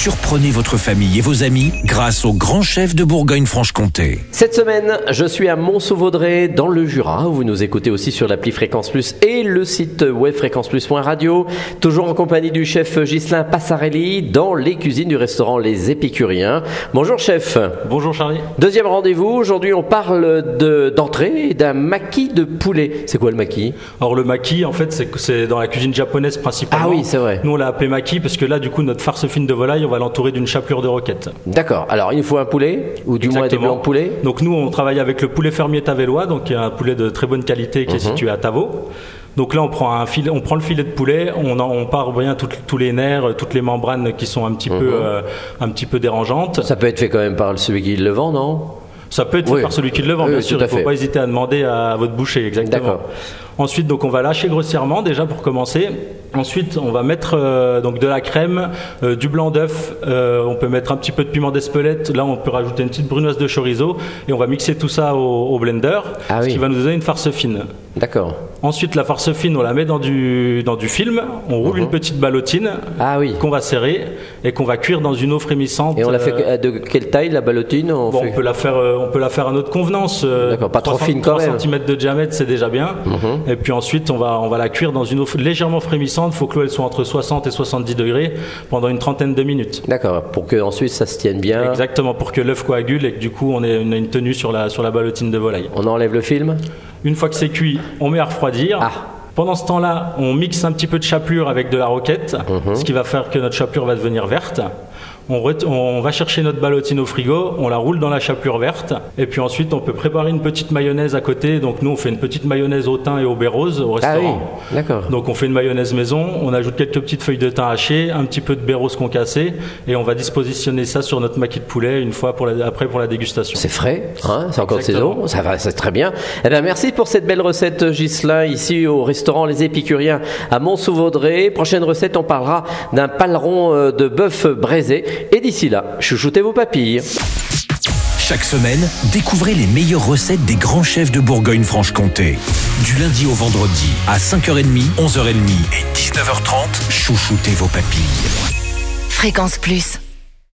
Surprenez votre famille et vos amis grâce au grand chef de Bourgogne-Franche-Comté. Cette semaine, je suis à Mont-Sauvaudray dans le Jura. Vous nous écoutez aussi sur l'appli Fréquence Plus et le site web fréquenceplus.radio. Toujours en compagnie du chef Ghislain Passarelli dans les cuisines du restaurant Les Épicuriens. Bonjour chef. Bonjour Charlie. Deuxième rendez-vous. Aujourd'hui, on parle de- d'entrée d'un maquis de poulet. C'est quoi le maquis? Alors le maki, en fait, c'est c'est dans la cuisine japonaise principalement. Ah oui, c'est vrai. Nous, on l'a appelé maki parce que là, du coup, notre farce fine de volaille, on va l'entourer d'une chapelure de roquette. D'accord. Alors, il nous faut un poulet ou du moins des Exactement. blancs de poulet. Donc nous, on travaille avec le poulet fermier tavellois, donc un poulet de très bonne qualité Mhm. qui est situé à Tavaux. Donc là, on prend un filet, on prend le filet de poulet, on, en- on part bien tous les nerfs, toutes les membranes qui sont un petit Mhm. peu, euh, un petit peu dérangeantes. Ça peut être fait quand même par celui qui le vend, non? Ça peut être Oui. fait par celui qui le vend, bien oui, sûr. Il ne faut fait. pas hésiter à demander à votre boucher, exactement. Ensuite, donc, on va lâcher grossièrement déjà pour commencer. Ensuite, on va mettre euh, donc de la crème, euh, du blanc d'œuf. euh, on peut mettre un petit peu de piment d'Espelette. Là, on peut rajouter une petite brunoise de chorizo et on va mixer tout ça au, au blender, Ah ce oui. qui va nous donner une farce fine. D'accord. Ensuite, la farce fine, on la met dans du dans du film. On roule une petite ballotine Ah oui. qu'on va serrer et qu'on va cuire dans une eau frémissante. Et on la fait euh, de quelle taille la ballotine on Bon, fait- on peut la faire, euh, on peut la faire à notre convenance. euh, D'accord, pas trop 300 fine quand 3 même. Mhm. cm de diamètre, c'est déjà bien. Et puis ensuite, on va, on va la cuire dans une eau légèrement frémissante. Il faut que l'eau soit entre 60 et 70 degrés pendant une trentaine de minutes. D'accord, pour que ensuite ça se tienne bien. Exactement, pour que l'œuf coagule et que du coup, on ait une, une tenue sur la, sur la ballotine de volaille. On enlève le film? Une fois que c'est cuit, on met à refroidir. Ah. Pendant ce temps-là, on mixe un petit peu de chapelure avec de la roquette, Mhm. ce qui va faire que notre chapelure va devenir verte. On, va chercher notre ballotine au frigo, on la roule dans la chapelure verte, et puis ensuite on peut préparer une petite mayonnaise à côté. Donc nous on fait une petite mayonnaise au thym et au baie rose au Ah oui, restaurant. d'accord. Donc on fait une mayonnaise maison, on ajoute quelques petites feuilles de thym hachées, un petit peu de baie rose concassée, et on va dispositionner ça sur notre maquis de poulet une fois pour la- après pour la dégustation. C'est frais, hein, c'est encore de saison, ça va, c'est très bien. Eh bien, merci pour cette belle recette, Ghislain, ici au restaurant Les Épicuriens à Mont-Sauvaudray. Prochaine recette, on parlera d'un paleron euh, de bœuf braisé. Et d'ici là, chouchoutez vos papilles. Chaque semaine, découvrez les meilleures recettes des grands chefs de Bourgogne-Franche-Comté. Du lundi au vendredi à 5h30, 11h30 et 19h30, chouchoutez vos papilles. Fréquence Plus.